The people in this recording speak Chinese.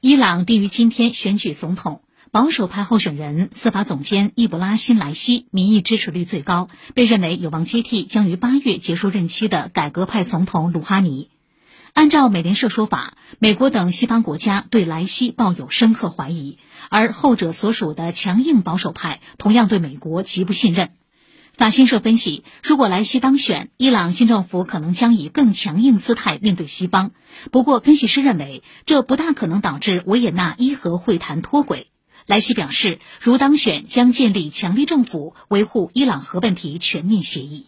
伊朗定于今天选举总统，保守派候选人司法总监伊卜拉辛莱西民意支持率最高，被认为有望接替将于八月结束任期的改革派总统鲁哈尼。按照美联社说法，美国等西方国家对莱西抱有深刻怀疑，而后者所属的强硬保守派同样对美国极不信任。法新社分析，如果莱西当选，伊朗新政府可能将以更强硬姿态面对西方。不过，分析师认为，这不大可能导致维也纳伊核会谈脱轨。莱西表示，如当选，将建立强力政府，维护伊朗核问题全面协议。